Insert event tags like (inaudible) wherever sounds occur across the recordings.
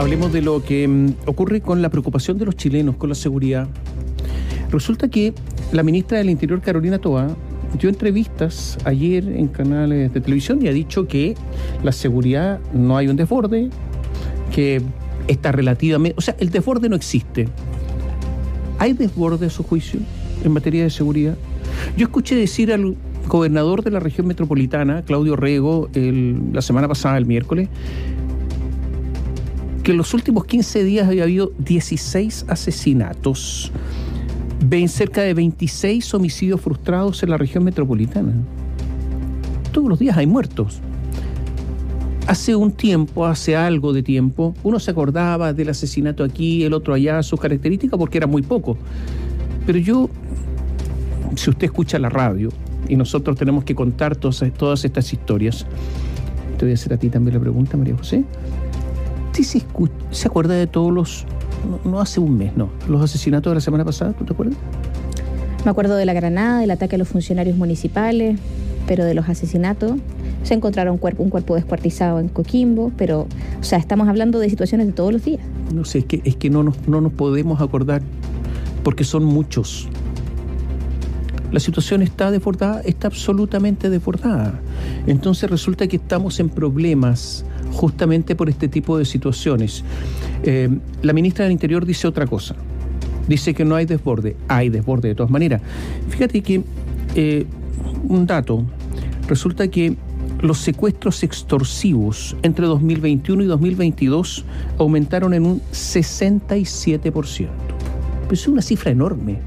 Hablemos de lo que mm, ocurre con la preocupación de los chilenos con la seguridad. Resulta que la ministra del Interior, Carolina Toa, dio entrevistas ayer en canales de televisión y ha dicho que la seguridad no hay un desborde, que está relativamente... O sea, el desborde no existe. ¿Hay desborde a su juicio en materia de seguridad? Yo escuché decir al gobernador de la región metropolitana, Claudio Rego, la semana pasada, el miércoles, que en los últimos 15 días había habido 16 asesinatos, ven cerca de 26 homicidios frustrados en la región metropolitana. Todos los días hay muertos. Hace un tiempo, hace algo de tiempo, uno se acordaba del asesinato aquí, el otro allá, sus características, porque era muy poco. Pero yo, si usted escucha la radio, y nosotros tenemos que contar todas, todas estas historias, te voy a hacer a ti también la pregunta, María José. ¿Sí se, se acuerda de todos los, no, hace un mes, no, los asesinatos de la semana pasada, ¿tú te acuerdas? Me acuerdo de la granada, del ataque a los funcionarios municipales, pero de los asesinatos. Se encontraron un cuerpo, un cuerpo descuartizado en Coquimbo, pero, o sea, estamos hablando de situaciones de todos los días. No sé, es que, es que no, nos, no nos podemos acordar porque son muchos. La situación está desbordada, está absolutamente desbordada. Entonces resulta que estamos en problemas justamente por este tipo de situaciones. Eh, la ministra del Interior dice otra cosa. Dice que no hay desborde. Hay desborde de todas maneras. Fíjate que eh, un dato. Resulta que los secuestros extorsivos entre 2021 y 2022 aumentaron en un 67%. Pues es una cifra enorme.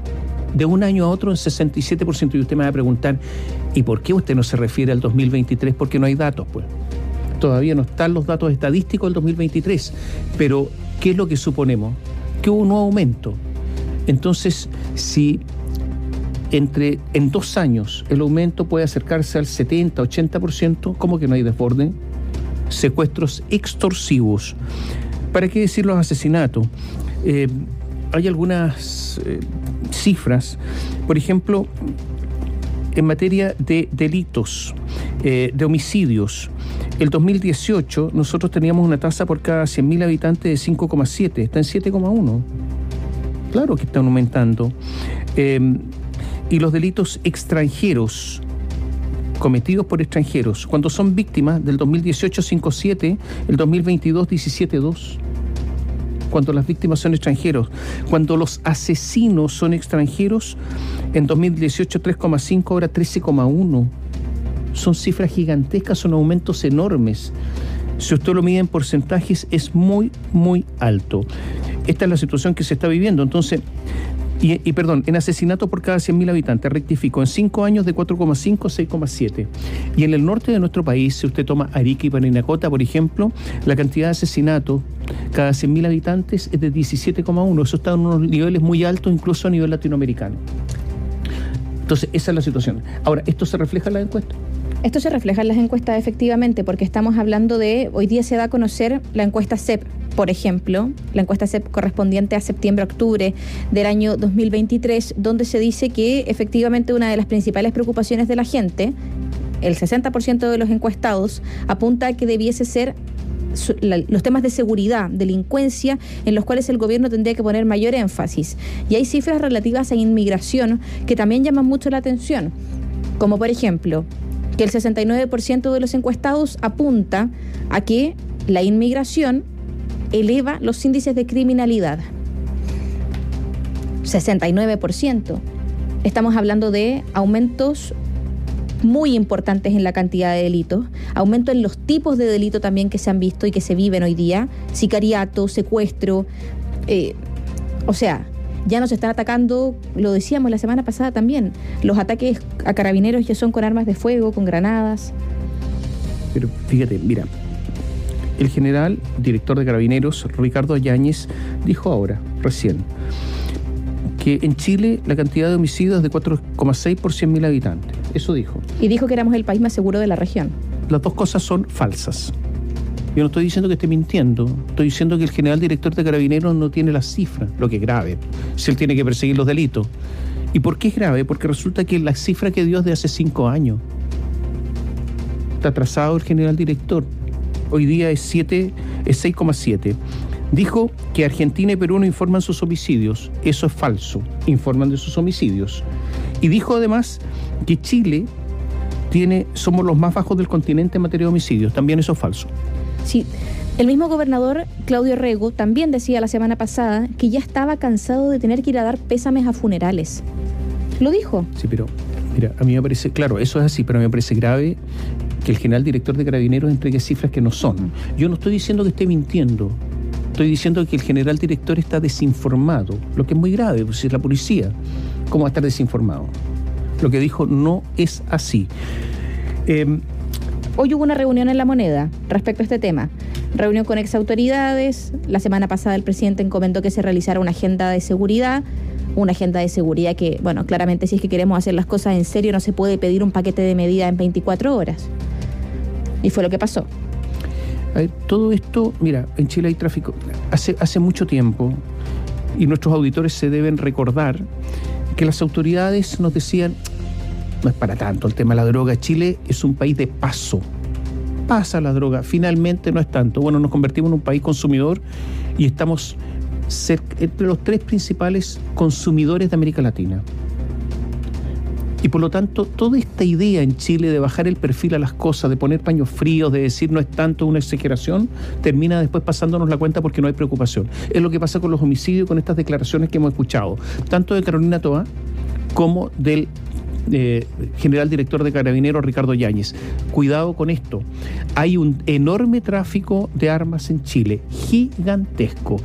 De un año a otro en 67%. Y usted me va a preguntar, ¿y por qué usted no se refiere al 2023? Porque no hay datos, pues todavía no están los datos estadísticos del 2023, pero ¿qué es lo que suponemos? Que hubo un nuevo aumento. Entonces, si entre en dos años el aumento puede acercarse al 70, 80%, ¿cómo que no hay desborde? Secuestros extorsivos. ¿Para qué decir los asesinatos? Eh, hay algunas eh, cifras, por ejemplo, en materia de delitos, eh, de homicidios, el 2018 nosotros teníamos una tasa por cada 100.000 habitantes de 5,7, está en 7,1. Claro que están aumentando. Em, y los delitos extranjeros, cometidos por extranjeros, cuando son víctimas del 2018 5,7, el 2022 17,2 cuando las víctimas son extranjeros. Cuando los asesinos son extranjeros, en 2018 3,5, ahora 13,1 son cifras gigantescas, son aumentos enormes. Si usted lo mide en porcentajes, es muy, muy alto. Esta es la situación que se está viviendo. Entonces, y, perdón, en asesinato por cada 100.000 habitantes, rectifico, en 5 años de 4,5 a 6,7. Y en el norte de nuestro país, si usted toma Arica y Parinacota, por ejemplo, la cantidad de asesinatos cada 100.000 habitantes es de 17,1. Eso está en unos niveles muy altos, incluso a nivel latinoamericano. Entonces, esa es la situación. Ahora, ¿esto se refleja en la encuesta? Esto se refleja en las encuestas efectivamente, porque estamos hablando de, hoy día se da a conocer la encuesta CEP, por ejemplo, la encuesta correspondiente a septiembre-octubre del año 2023, donde se dice que efectivamente una de las principales preocupaciones de la gente, el 60% de los encuestados, apunta a que debiese ser los temas de seguridad, delincuencia, en los cuales el gobierno tendría que poner mayor énfasis. Y hay cifras relativas a inmigración que también llaman mucho la atención, como por ejemplo que el 69% de los encuestados apunta a que la inmigración eleva los índices de criminalidad. 69%. Estamos hablando de aumentos muy importantes en la cantidad de delitos, aumento en los tipos de delito también que se han visto y que se viven hoy día, sicariato, secuestro, eh, o sea, ya nos están atacando, lo decíamos la semana pasada también, los ataques a carabineros ya son con armas de fuego, con granadas. Pero fíjate, mira, el general director de carabineros, Ricardo Yáñez, dijo ahora, recién, que en Chile la cantidad de homicidios es de 4,6 por 100.000 habitantes. Eso dijo. Y dijo que éramos el país más seguro de la región. Las dos cosas son falsas. Yo no estoy diciendo que esté mintiendo, estoy diciendo que el general director de carabineros no tiene las cifras, lo que es grave, si él tiene que perseguir los delitos. ¿Y por qué es grave? Porque resulta que la cifra que dio es de hace cinco años. Está atrasado el general director. Hoy día es 7, es 6,7. Dijo que Argentina y Perú no informan sus homicidios. Eso es falso. Informan de sus homicidios. Y dijo además que Chile tiene, somos los más bajos del continente en materia de homicidios. También eso es falso. Sí. El mismo gobernador Claudio Rego también decía la semana pasada que ya estaba cansado de tener que ir a dar pésames a funerales. Lo dijo. Sí, pero mira, a mí me parece, claro, eso es así, pero a mí me parece grave que el general director de Carabineros entregue cifras que no son. Yo no estoy diciendo que esté mintiendo. Estoy diciendo que el general director está desinformado, lo que es muy grave, pues es la policía, ¿cómo va a estar desinformado? Lo que dijo no es así. Em, Hoy hubo una reunión en La Moneda respecto a este tema. Reunión con exautoridades. La semana pasada el presidente encomendó que se realizara una agenda de seguridad. Una agenda de seguridad que, bueno, claramente si es que queremos hacer las cosas en serio no se puede pedir un paquete de medidas en 24 horas. Y fue lo que pasó. todo esto, mira, en Chile hay tráfico hace, hace mucho tiempo y nuestros auditores se deben recordar que las autoridades nos decían, no es para tanto el tema de la droga, Chile es un país de paso, pasa la droga, finalmente no es tanto. Bueno, nos convertimos en un país consumidor y estamos entre los tres principales consumidores de América Latina. Y por lo tanto, toda esta idea en Chile de bajar el perfil a las cosas, de poner paños fríos, de decir no es tanto una exageración, termina después pasándonos la cuenta porque no hay preocupación. Es lo que pasa con los homicidios, con estas declaraciones que hemos escuchado, tanto de Carolina Toa como del eh, general director de Carabineros Ricardo Yáñez. Cuidado con esto. Hay un enorme tráfico de armas en Chile, gigantesco.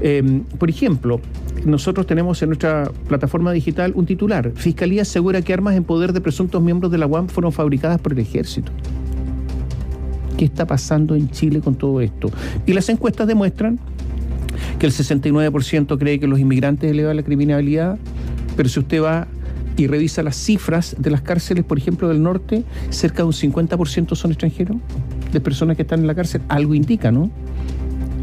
Em, por ejemplo, nosotros tenemos en nuestra plataforma digital un titular. Fiscalía asegura que armas en poder de presuntos miembros de la UAM fueron fabricadas por el ejército. ¿Qué está pasando en Chile con todo esto? Y las encuestas demuestran que el 69% cree que los inmigrantes elevan la criminalidad, pero si usted va y revisa las cifras de las cárceles, por ejemplo, del norte, cerca de un 50% son extranjeros, de personas que están en la cárcel. Algo indica, ¿no?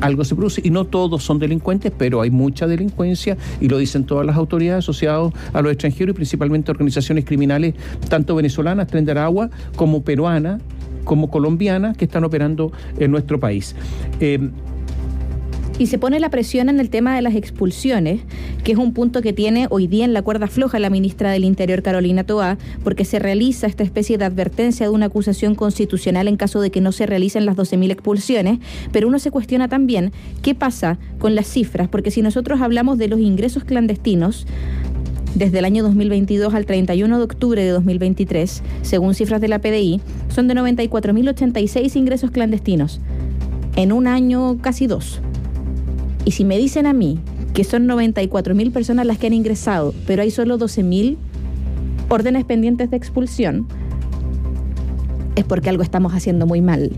algo se produce y no todos son delincuentes, pero hay mucha delincuencia y lo dicen todas las autoridades asociadas a los extranjeros y principalmente organizaciones criminales, tanto venezolanas, Tren de Aragua, como peruanas, como colombianas, que están operando en nuestro país. Eh, y se pone la presión en el tema de las expulsiones, que es un punto que tiene hoy día en la cuerda floja la ministra del Interior, Carolina Toá, porque se realiza esta especie de advertencia de una acusación constitucional en caso de que no se realicen las 12.000 expulsiones, pero uno se cuestiona también qué pasa con las cifras, porque si nosotros hablamos de los ingresos clandestinos, desde el año 2022 al 31 de octubre de 2023, según cifras de la PDI, son de 94.086 ingresos clandestinos. En un año casi dos. Y si me dicen a mí que son 94 mil personas las que han ingresado, pero hay solo 12 mil órdenes pendientes de expulsión, es porque algo estamos haciendo muy mal.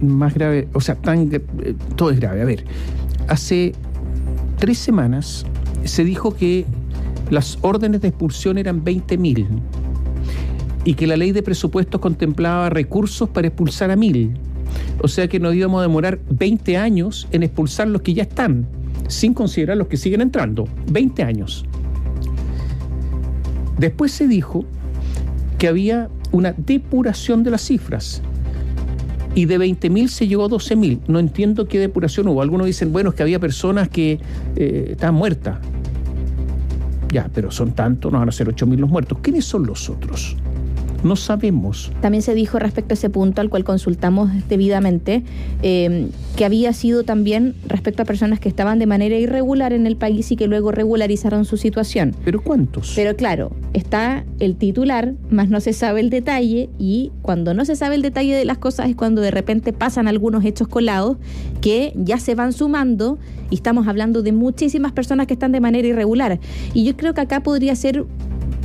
Más grave, o sea, tan, eh, todo es grave. A ver, hace tres semanas se dijo que las órdenes de expulsión eran 20 mil y que la ley de presupuestos contemplaba recursos para expulsar a mil. O sea que nos íbamos a demorar 20 años en expulsar los que ya están, sin considerar los que siguen entrando. 20 años. Después se dijo que había una depuración de las cifras. Y de 20.000 se llegó a 12.000. No entiendo qué depuración hubo. Algunos dicen, bueno, es que había personas que eh, estaban muertas. Ya, pero son tantos, no van a ser 8.000 los muertos. ¿Quiénes son los otros? No sabemos. También se dijo respecto a ese punto al cual consultamos debidamente, eh, que había sido también respecto a personas que estaban de manera irregular en el país y que luego regularizaron su situación. ¿Pero cuántos? Pero claro, está el titular, más no se sabe el detalle y cuando no se sabe el detalle de las cosas es cuando de repente pasan algunos hechos colados que ya se van sumando y estamos hablando de muchísimas personas que están de manera irregular. Y yo creo que acá podría ser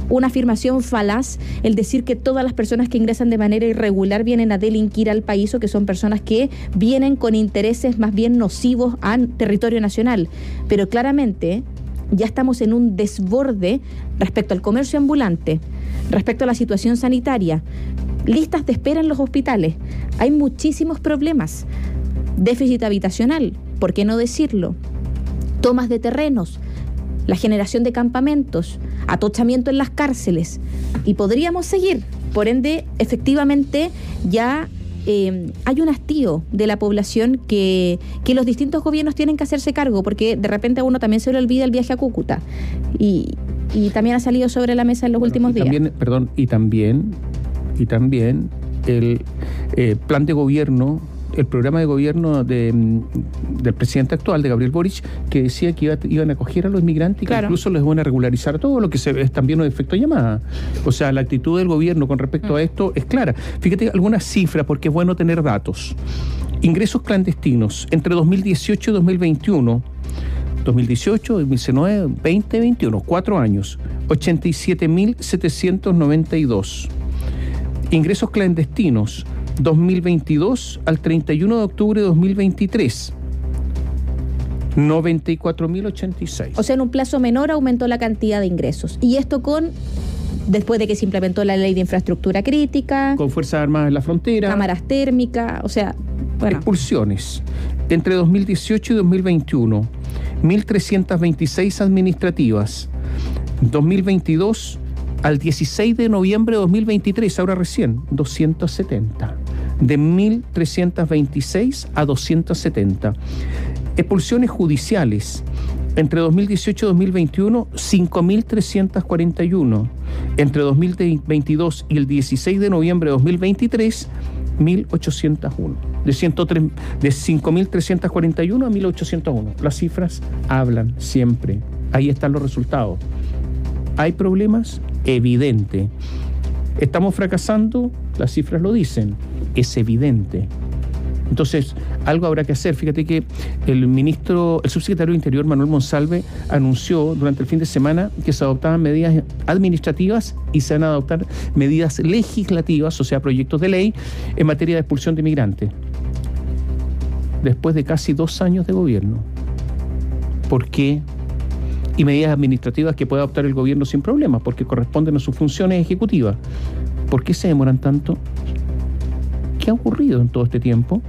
una afirmación falaz el decir que todas las personas que ingresan de manera irregular vienen a delinquir al país o que son personas que vienen con intereses más bien nocivos al territorio nacional. Pero claramente ya estamos en un desborde respecto al comercio ambulante, respecto a la situación sanitaria, listas de espera en los hospitales. Hay muchísimos problemas. Déficit habitacional, ¿por qué no decirlo? Tomas de terrenos, la generación de campamentos, atochamiento en las cárceles y podríamos seguir. Por ende, efectivamente, ya eh, hay un hastío de la población que, que los distintos gobiernos tienen que hacerse cargo, porque de repente a uno también se le olvida el viaje a Cúcuta. Y, y también ha salido sobre la mesa en los últimos días. También, perdón, y también, y también el eh, plan de gobierno el programa de gobierno de, mm, del presidente actual, de Gabriel Boric, que decía que iban a acoger a los inmigrantes y que incluso les van a regularizar todo, lo que se, es también un efecto llamada. O sea, la actitud del gobierno con respecto a mm. esto es clara. Fíjate algunas cifras, porque es bueno tener datos. Ingresos clandestinos entre 2018 y 2021. 2018, 2019, 2021, cuatro años, 87.792. Ingresos clandestinos, 2022 al 31 de octubre de 2023. 94.086. O sea, en un plazo menor aumentó la cantidad de ingresos. Y esto con después de que se implementó la ley de infraestructura crítica. Con Fuerzas Armadas en la frontera. Cámaras térmicas, o sea, bueno. Expulsiones. Entre 2018 y 2021, 1.326 administrativas. 2022 al 16 de noviembre de 2023, ahora recién, 270 de 1.326 a 270. Expulsiones judiciales. Entre 2018 y 2021, 5.341. Entre 2022 y el 16 de noviembre de 2023, 1.801. De, 103, de 5.341 a 1.801. Las cifras hablan siempre. Ahí están los resultados. ¿Hay problemas? Evidente. ¿Estamos fracasando? Las cifras lo dicen es evidente. Entonces, algo habrá que hacer. Fíjate que el ministro, el subsecretario de Interior, Manuel Monsalve, anunció durante el fin de semana que se adoptaban medidas administrativas y se van a adoptar medidas legislativas, o sea, proyectos de ley, en materia de expulsión de inmigrantes. Después de casi dos años de gobierno. ¿Por qué? Y medidas administrativas que puede adoptar el gobierno sin problemas, porque corresponden a sus funciones ejecutivas. ¿Por qué se demoran tanto? ¿Qué ha ocurrido en todo este tiempo?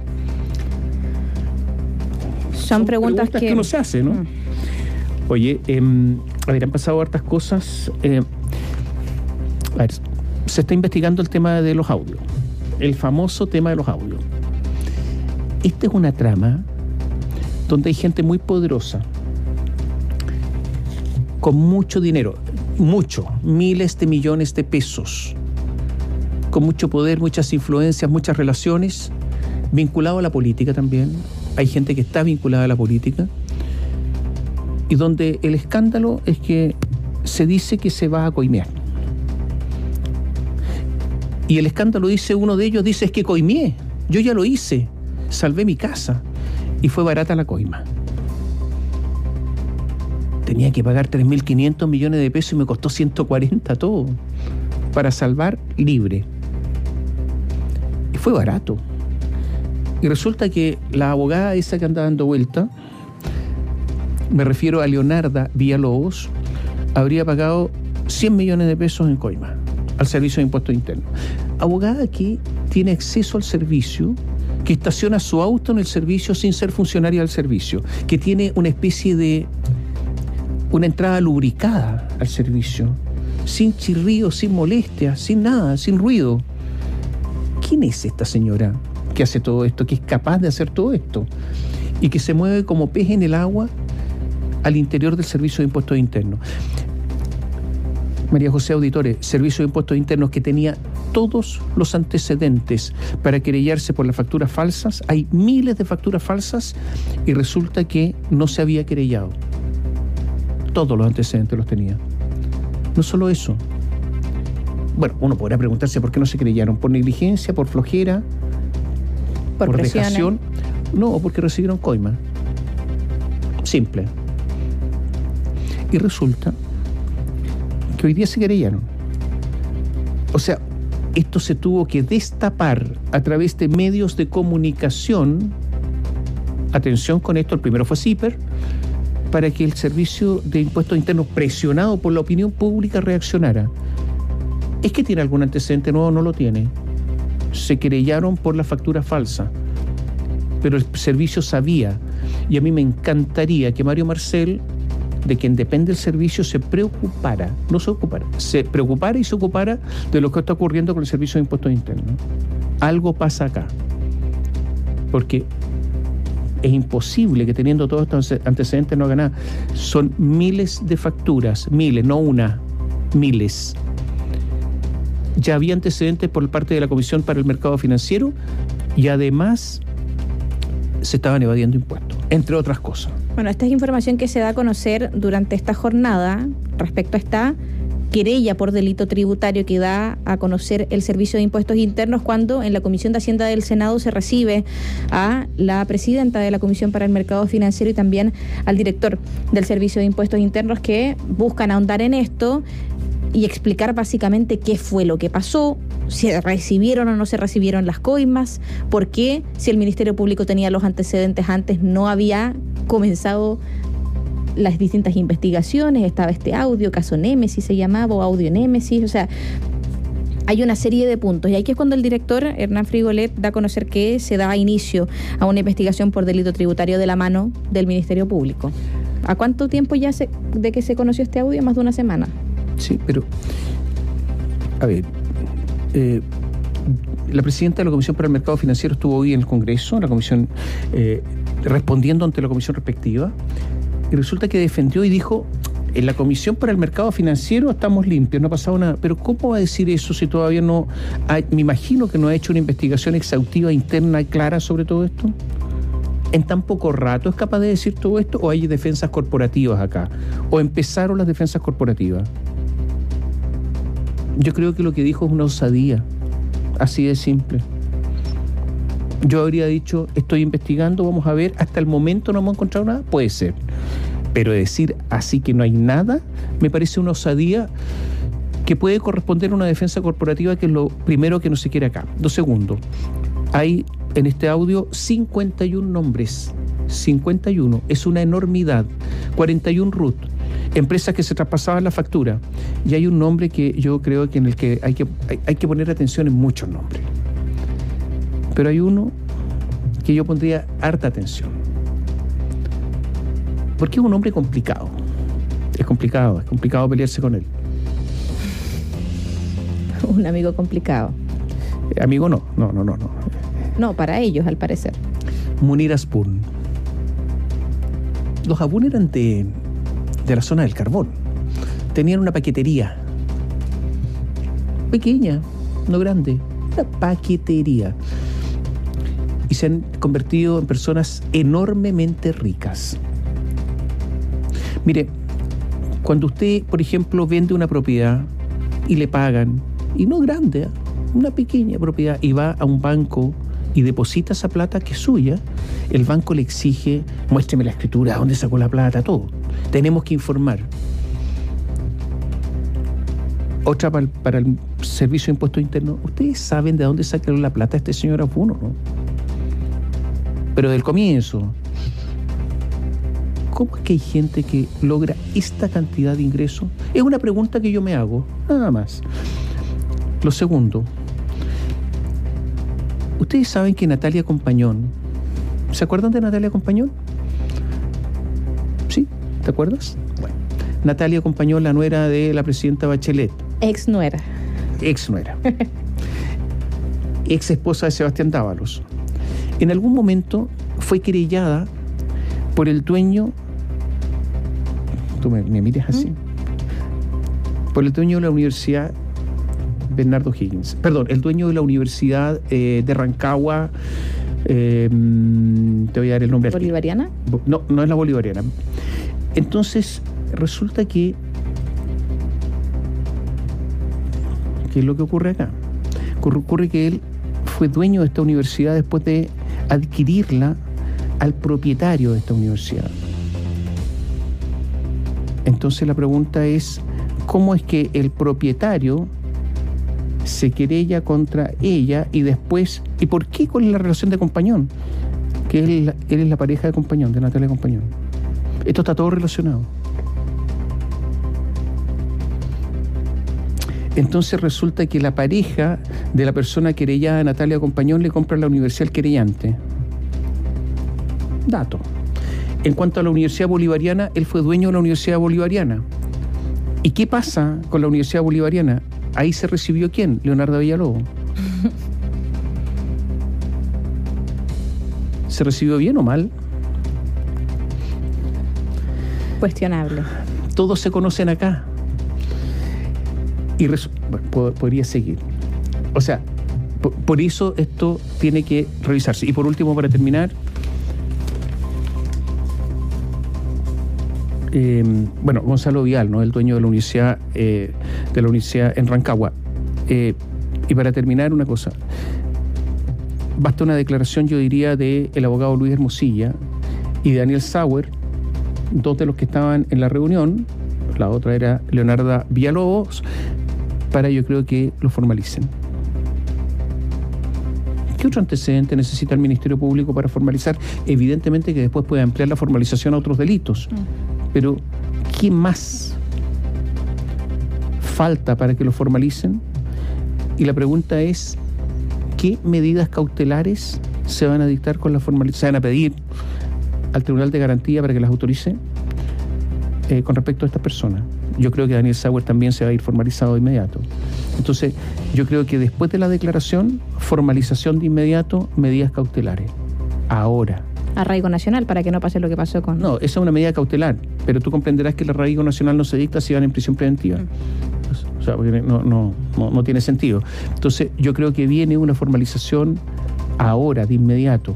Son, preguntas, que... uno se hace, ¿no? Mm. Oye, eh, a ver, han pasado hartas cosas. Eh, a ver, se está investigando el tema de los audios, el famoso tema de los audios. Esta es una trama donde hay gente muy poderosa, con mucho dinero, mucho, miles de millones de pesos, con mucho poder, muchas influencias, muchas relaciones, vinculado a la política también. Hay gente que está vinculada a la política. Y donde el escándalo es que se dice que se va a coimear. Y el escándalo dice, uno de ellos dice, es que coimié. Yo ya lo hice. Salvé mi casa. Y fue barata la coima. Tenía que pagar 3.500 millones de pesos y me costó 140 todo. Para salvar libre fue barato. Y resulta que la abogada esa que anda dando vuelta, me refiero a Leonarda Villalobos, habría pagado 100 millones de pesos en coima al servicio de impuestos internos. Abogada que tiene acceso al servicio, que estaciona su auto en el servicio sin ser funcionaria del servicio, que tiene una especie de una entrada lubricada al servicio, sin chirrío, sin molestia, sin nada, sin ruido. ¿Quién es esta señora que hace todo esto, que es capaz de hacer todo esto? Y que se mueve como pez en el agua al interior del Servicio de Impuestos Internos. María José Auditore, Servicio de Impuestos Internos que tenía todos los antecedentes para querellarse por las facturas falsas. Hay miles de facturas falsas y resulta que no se había querellado. Todos los antecedentes los tenía. No solo eso, bueno, uno podrá preguntarse por qué no se creyeron, por negligencia, por flojera, por, por dejación, no, porque recibieron coima. Simple. Y resulta que hoy día se querellaron. O sea, esto se tuvo que destapar a través de medios de comunicación. Atención con esto, el primero fue CIPER, para que el Servicio de Impuestos Internos, presionado por la opinión pública, reaccionara. ¿Es que tiene algún antecedente nuevo? No lo tiene. Se querellaron por la factura falsa, pero el servicio sabía. Y a mí me encantaría que Mario Marcel, de quien depende el servicio, se preocupara, no se ocupara, se preocupara y se ocupara de lo que está ocurriendo con el servicio de impuestos internos. Algo pasa acá. porque es imposible que teniendo todos estos antecedentes no haga nada. Son miles de facturas, miles, no una, miles. Ya había antecedentes por parte de la Comisión para el Mercado Financiero y además se estaban evadiendo impuestos, entre otras cosas. Bueno, esta es información que se da a conocer durante esta jornada respecto a esta querella por delito tributario que da a conocer el Servicio de Impuestos Internos cuando en la Comisión de Hacienda del Senado se recibe a la presidenta de la Comisión para el Mercado Financiero y también al director del Servicio de Impuestos Internos que buscan ahondar en esto y explicar básicamente qué fue lo que pasó, si recibieron o no se recibieron las coimas, por qué, si el Ministerio Público tenía los antecedentes antes, no había comenzado las distintas investigaciones, estaba este audio, caso Némesis se llamaba, o audio Némesis, o sea, hay una serie de puntos. Y aquí es cuando el director Hernán Frigolet da a conocer que se da inicio a una investigación por delito tributario de la mano del Ministerio Público. ¿A cuánto tiempo ya se, de que se conoció este audio? Más de una semana. Sí, pero, a ver, eh, la presidenta de la Comisión para el Mercado Financiero estuvo hoy en el Congreso, la comisión, eh, respondiendo ante la comisión respectiva, y resulta que defendió y dijo, en la Comisión para el Mercado Financiero estamos limpios, no ha pasado nada. Pero ¿cómo va a decir eso si todavía no, me imagino que no ha hecho una investigación exhaustiva interna y clara sobre todo esto? ¿En tan poco rato es capaz de decir todo esto o hay defensas corporativas acá? ¿O empezaron las defensas corporativas? Yo creo que lo que dijo es una osadía, así de simple. Yo habría dicho, estoy investigando, vamos a ver, hasta el momento no hemos encontrado nada, puede ser. Pero decir así que no hay nada, me parece una osadía que puede corresponder a una defensa corporativa que es lo primero que no se quiere acá. Dos segundos. Hay en este audio 51 nombres. 51. Es una enormidad. 41 RUT. Empresas que se traspasaban la factura. Y hay un nombre que yo creo que en el que hay que, hay que poner atención en muchos nombres. Pero hay uno que yo pondría harta atención. Porque es un hombre complicado. Es complicado, es complicado pelearse con él. (laughs) Un amigo complicado. Eh, amigo no, no, no, no, no. No, para ellos, al parecer. Munir Aspun. Los Abun eran de, de la zona del carbón. Tenían una paquetería. Pequeña, no grande. Una paquetería y se han convertido en personas enormemente ricas. Mire, cuando usted, por ejemplo, vende una propiedad y le pagan, y no grande, ¿eh? una pequeña propiedad, y va a un banco y deposita esa plata que es suya, el banco le exige, muéstreme la escritura, dónde sacó la plata, todo. Tenemos que informar. Otra para el, Servicio de Impuestos Internos. ¿Ustedes saben de dónde sacó la plata este señor Afuno, no? pero del comienzo. ¿Cómo es que hay gente que logra esta cantidad de ingresos? Es una pregunta que yo me hago, nada más. Lo segundo, ustedes saben que Natalia Compañón, ¿se acuerdan de Natalia Compañón? ¿Te acuerdas? Bueno, Natalia Compañón, la nuera de la presidenta Bachelet. Ex nuera. Ex nuera. Ex esposa de Sebastián Dávalos en algún momento fue querellada por el dueño, tú me, miras así, por el dueño de la Universidad Bernardo Higgins, perdón, el dueño de la Universidad eh, de Rancagua, eh, te voy a dar el nombre. ¿Bolivariana? No, no es la bolivariana. Entonces, resulta que, ¿qué es lo que ocurre acá? Ocurre que él fue dueño de esta universidad después de adquirirla al propietario de esta universidad. Entonces la pregunta es, ¿cómo es que el propietario se querella contra ella y después, ¿y por qué con la relación de compañón? Que él, es la pareja de compañón, de Natalia Compañón. Esto está todo relacionado. Entonces resulta que la pareja de la persona querellada, Natalia Compañón, le compra la universidad al querellante. Dato. En cuanto a la Universidad Bolivariana, él fue dueño de la Universidad Bolivariana. ¿Y qué pasa con la Universidad Bolivariana? Ahí se recibió quién? Leonardo Villalobos. (laughs) ¿Se recibió bien o mal? Cuestionable. Todos se conocen acá. Y podría seguir. O sea, por, eso esto tiene que revisarse. Y por último, para terminar, em, bueno, Gonzalo Vial, ¿no? el dueño de la universidad, eh, de la universidad en Rancagua. Eh, y para terminar, una cosa. Basta una declaración, yo diría, del el abogado Luis Hermosilla y Daniel Sauer, dos de los que estaban en la reunión, la otra era Leonarda Villalobos, para yo creo que lo formalicen. ¿Qué otro antecedente necesita el Ministerio Público para formalizar? Evidentemente que después puede ampliar la formalización a otros delitos, mm. pero ¿qué más falta para que lo formalicen? Y la pregunta es, ¿qué medidas cautelares se van a dictar con la formalización? ¿Se van a pedir al Tribunal de Garantía para que las autorice eh, con respecto a estas personas? Yo creo que Daniel Sauer también se va a ir formalizado de inmediato. Entonces, yo creo que después de la declaración, formalización de inmediato, medidas cautelares. Ahora. Arraigo nacional para que no pase lo que pasó con. No, esa es una medida cautelar, pero tú comprenderás que el arraigo nacional no se dicta si van en prisión preventiva. Mm. O sea, no, no, no tiene sentido. Entonces, yo creo que viene una formalización ahora, de inmediato,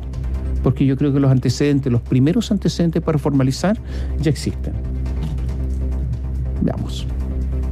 porque yo creo que los antecedentes, los primeros antecedentes para formalizar, ya existen. Veamos.